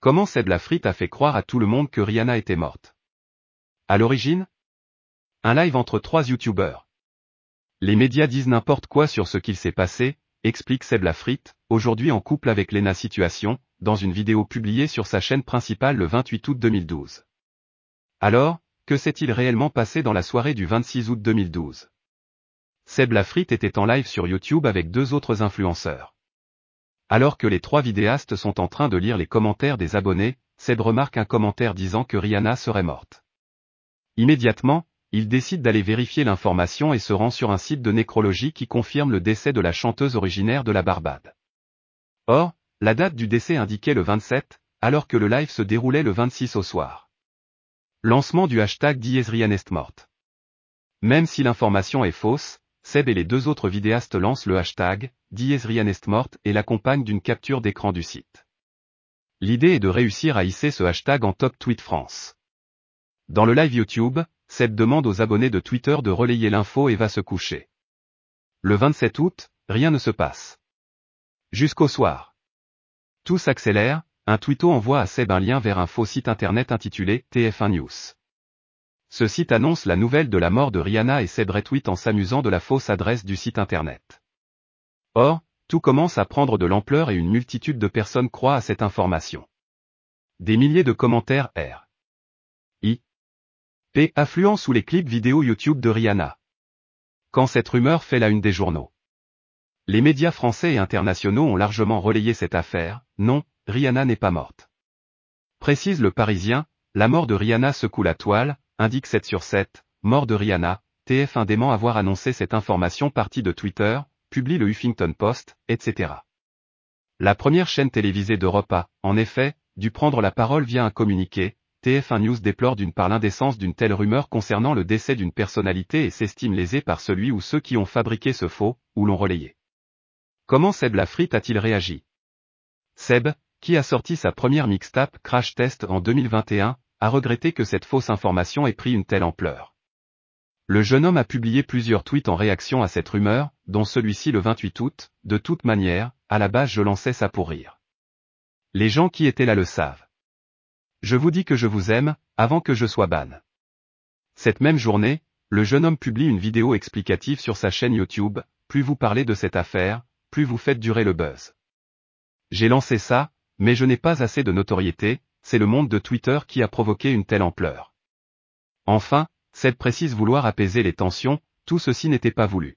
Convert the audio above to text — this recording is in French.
Comment Seb Lafrite a fait croire à tout le monde que Rihanna était morte? À l'origine? Un live entre trois youtubeurs. Les médias disent n'importe quoi sur ce qu'il s'est passé, explique Seb Lafrite, aujourd'hui en couple avec Lena Situation, dans une vidéo publiée sur sa chaîne principale le 28 août 2012. Alors, que s'est-il réellement passé dans la soirée du 26 août 2012 Seb Lafrite était en live sur YouTube avec deux autres influenceurs. Alors que les trois vidéastes sont en train de lire les commentaires des abonnés, Seb remarque un commentaire disant que Rihanna serait morte. Immédiatement, il décide d'aller vérifier l'information et se rend sur un site de nécrologie qui confirme le décès de la chanteuse originaire de la Barbade. Or, la date du décès indiquait le 27, alors que le live se déroulait le 26 au soir. Lancement du hashtag Dies morte. Même si l'information est fausse, Seb et les deux autres vidéastes lancent le hashtag Dies morte et l'accompagnent d'une capture d'écran du site. L'idée est de réussir à hisser ce hashtag en top tweet France. Dans le live YouTube, Seb demande aux abonnés de Twitter de relayer l'info et va se coucher. Le 27 août, rien ne se passe. Jusqu'au soir. Tout s'accélère, un tweeto envoie à Seb un lien vers un faux site internet intitulé TF1 News. Ce site annonce la nouvelle de la mort de Rihanna et Seb retweet en s'amusant de la fausse adresse du site internet. Or, tout commence à prendre de l'ampleur et une multitude de personnes croient à cette information. Des milliers de commentaires R. I. P. affluent sous les clips vidéo YouTube de Rihanna. Quand cette rumeur fait la une des journaux. Les médias français et internationaux ont largement relayé cette affaire, non, Rihanna n'est pas morte. Précise le Parisien, la mort de Rihanna secoue la toile, indique 7 sur 7, mort de Rihanna, TF1 dément avoir annoncé cette information partie de Twitter, publie le Huffington Post, etc. La première chaîne télévisée d'Europe a, en effet, dû prendre la parole via un communiqué, TF1 News déplore d'une part l'indécence d'une telle rumeur concernant le décès d'une personnalité et s'estime lésé par celui ou ceux qui ont fabriqué ce faux, ou l'ont relayé. Comment Seb Lafrite a-t-il réagi? Seb, qui a sorti sa première mixtape Crash Test en 2021, a regretté que cette fausse information ait pris une telle ampleur. Le jeune homme a publié plusieurs tweets en réaction à cette rumeur, dont celui-ci le 28 août, de toute manière, à la base je lançais ça pour rire. Les gens qui étaient là le savent. Je vous dis que je vous aime, avant que je sois ban. Cette même journée, le jeune homme publie une vidéo explicative sur sa chaîne YouTube, plus vous parlez de cette affaire, plus vous faites durer le buzz. J'ai lancé ça, mais je n'ai pas assez de notoriété, c'est le monde de Twitter qui a provoqué une telle ampleur. Enfin, Seb précise vouloir apaiser les tensions, tout ceci n'était pas voulu.